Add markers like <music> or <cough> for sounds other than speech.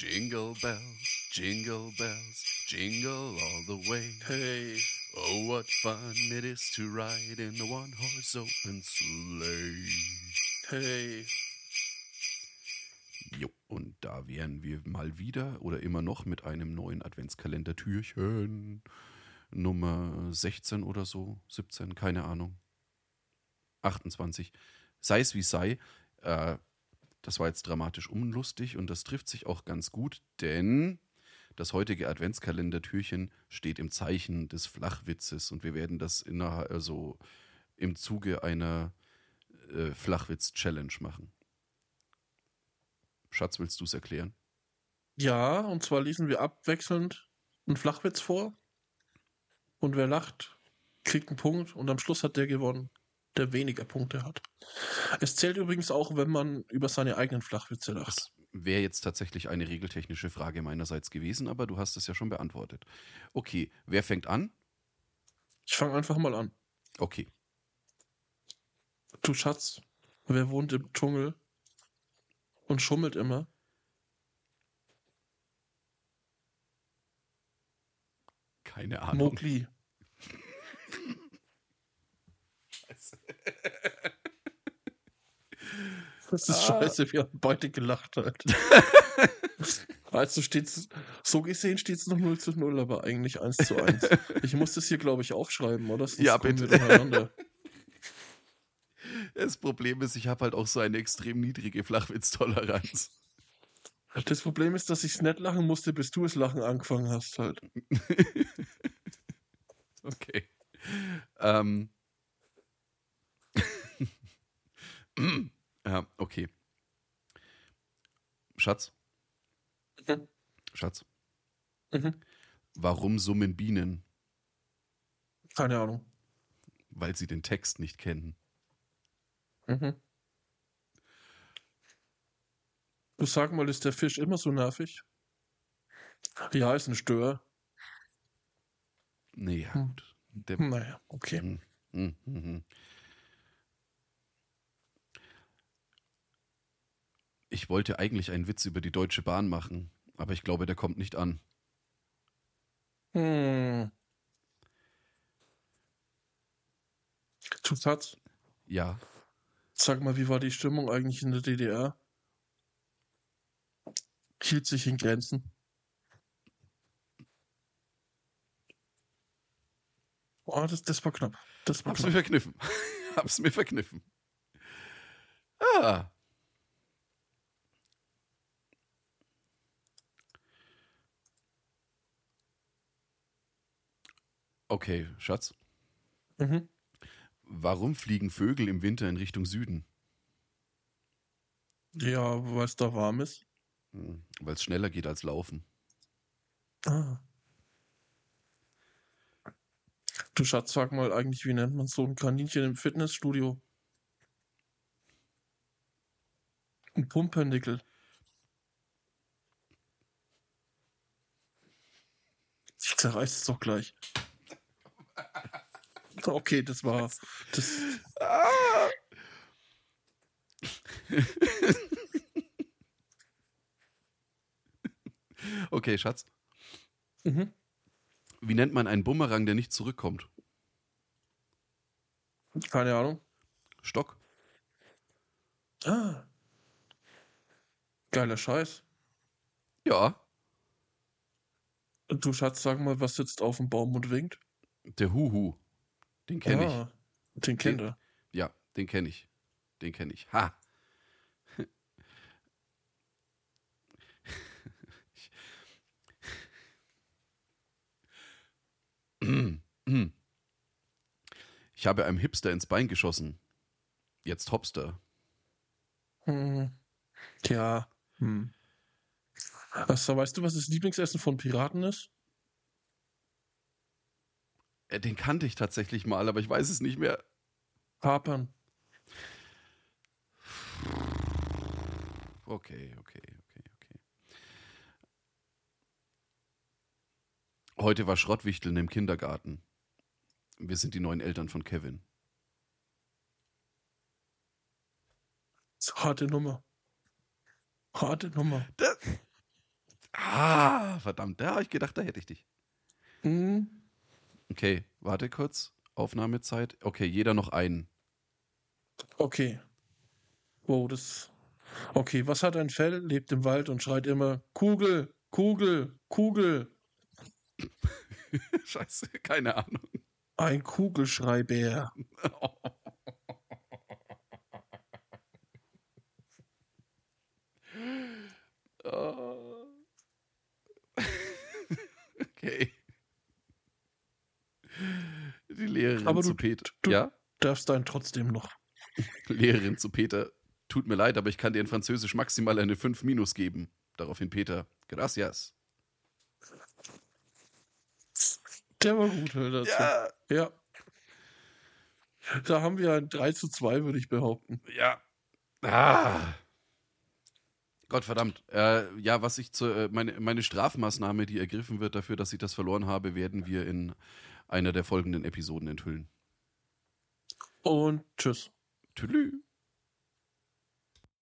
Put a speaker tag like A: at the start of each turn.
A: Jingle bells, jingle bells, jingle all the way.
B: Hey.
A: Oh, what fun it is to ride in a one horse open sleigh.
B: Hey.
A: Jo, und da wären wir mal wieder oder immer noch mit einem neuen Adventskalender-Türchen. Nummer 16 oder so, 17, keine Ahnung. 28. Sei es wie sei, äh, das war jetzt dramatisch unlustig und das trifft sich auch ganz gut, denn das heutige Adventskalender-Türchen steht im Zeichen des Flachwitzes und wir werden das innerhalb, also im Zuge einer äh, Flachwitz-Challenge machen. Schatz, willst du es erklären?
B: Ja, und zwar lesen wir abwechselnd einen Flachwitz vor. Und wer lacht, kriegt einen Punkt und am Schluss hat der gewonnen, der weniger Punkte hat. Es zählt übrigens auch, wenn man über seine eigenen Flachwitze lacht.
A: Das wäre jetzt tatsächlich eine regeltechnische Frage meinerseits gewesen, aber du hast es ja schon beantwortet. Okay, wer fängt an?
B: Ich fange einfach mal an.
A: Okay.
B: Du Schatz, wer wohnt im Dschungel und schummelt immer?
A: Keine Ahnung.
B: Mowgli. Das ist
A: Ah.
B: scheiße, wir haben beide gelacht halt. <laughs> also steht's, so gesehen steht es noch 0 zu 0, aber eigentlich 1 zu 1. <laughs> Ich muss das hier, glaube ich, aufschreiben, oder? Sonst
A: Ja, bitte.
B: Wir. <laughs>
A: Das Problem ist, ich habe halt auch so eine extrem niedrige Flachwitztoleranz.
B: Das Problem ist, dass ich nicht lachen musste, bis du es Lachen angefangen hast halt.
A: Okay. Ähm. <clears throat> ja, okay. Schatz,
B: Mhm.
A: Schatz,
B: Mhm.
A: warum summen Bienen?
B: Keine Ahnung.
A: Weil sie den Text nicht kennen.
B: Mhm. Du sag mal, ist der Fisch immer so nervig? Ja, ist ein Stör.
A: Nee, ja,
B: Hm.
A: gut. Der,
B: Naja, okay.
A: Mhm, mhm, Ich wollte eigentlich einen Witz über die Deutsche Bahn machen, aber ich glaube, der kommt nicht an.
B: Hm. Du Schatz,
A: Ja,
B: sag mal, wie war die Stimmung eigentlich in der DDR? Hielt sich in Grenzen. Oh, das, das war knapp. Das war
A: hab's mir
B: knapp.
A: verkniffen. <laughs> hab's mir verkniffen. Ah. Okay, Schatz.
B: Mhm.
A: Warum fliegen Vögel im Winter in Richtung Süden?
B: Ja, weil es da warm ist.
A: Weil es schneller geht als Laufen.
B: Ah. Du Schatz, sag mal eigentlich, wie nennt man so ein Kaninchen im Fitnessstudio? Ein Pumpernickel. Ich zerreiß es doch gleich. Okay, das war. Das,
A: Ah. <laughs> okay, Schatz.
B: mhm.
A: Wie nennt man einen Bumerang, der nicht zurückkommt?
B: Keine Ahnung.
A: Stock.
B: Ah. Geiler Scheiß.
A: Ja.
B: Du Schatz, sag mal, was sitzt auf dem Baum und winkt?
A: Der Huhu. Den kenne ich.
B: ah, Den kennt er.
A: Ja, den kenne ich. Den kenne ich. Ha. Ich habe einem Hipster ins Bein geschossen. Jetzt Hopster.
B: Hm. Tja. Hm. Also, weißt du, was das Lieblingsessen von Piraten ist?
A: Äh, Den kannte ich tatsächlich mal, aber ich weiß es nicht mehr.
B: Hapern.
A: Okay, okay, okay, okay. Heute war Schrottwichteln im Kindergarten. Wir sind die neuen Eltern von Kevin.
B: Das ist eine harte Nummer. Harte Nummer.
A: Das, Ah, verdammt, da habe ich gedacht, da hätte ich dich.
B: Mhm.
A: Okay, warte kurz. Aufnahmezeit. Okay, jeder noch einen.
B: Okay. Wow, das. Okay, was hat ein Fell, lebt im Wald und schreit immer Kugel, Kugel, Kugel. <laughs>
A: Scheiße, keine Ahnung.
B: Ein Kugelschreibär. <laughs>
A: Oh. okay. Die Lehrerin
B: Aber
A: zu
B: du-
A: Peter.
B: du-
A: ja?
B: Darfst dann trotzdem noch. <laughs>
A: Lehrerin zu Peter. Tut mir leid, aber ich kann dir in Französisch maximal eine 5 minus geben. Daraufhin Peter. Gracias.
B: Der war gut, hör dazu.
A: Ja,
B: Ja. Da haben wir ein 3 zu 2, würde ich behaupten.
A: ja. Ah. Gott verdammt. Äh, ja, was ich zu, äh, meine, meine Strafmaßnahme, die ergriffen wird dafür, dass ich das verloren habe, werden wir in einer der folgenden Episoden enthüllen.
B: Und tschüss.
A: Tschüss.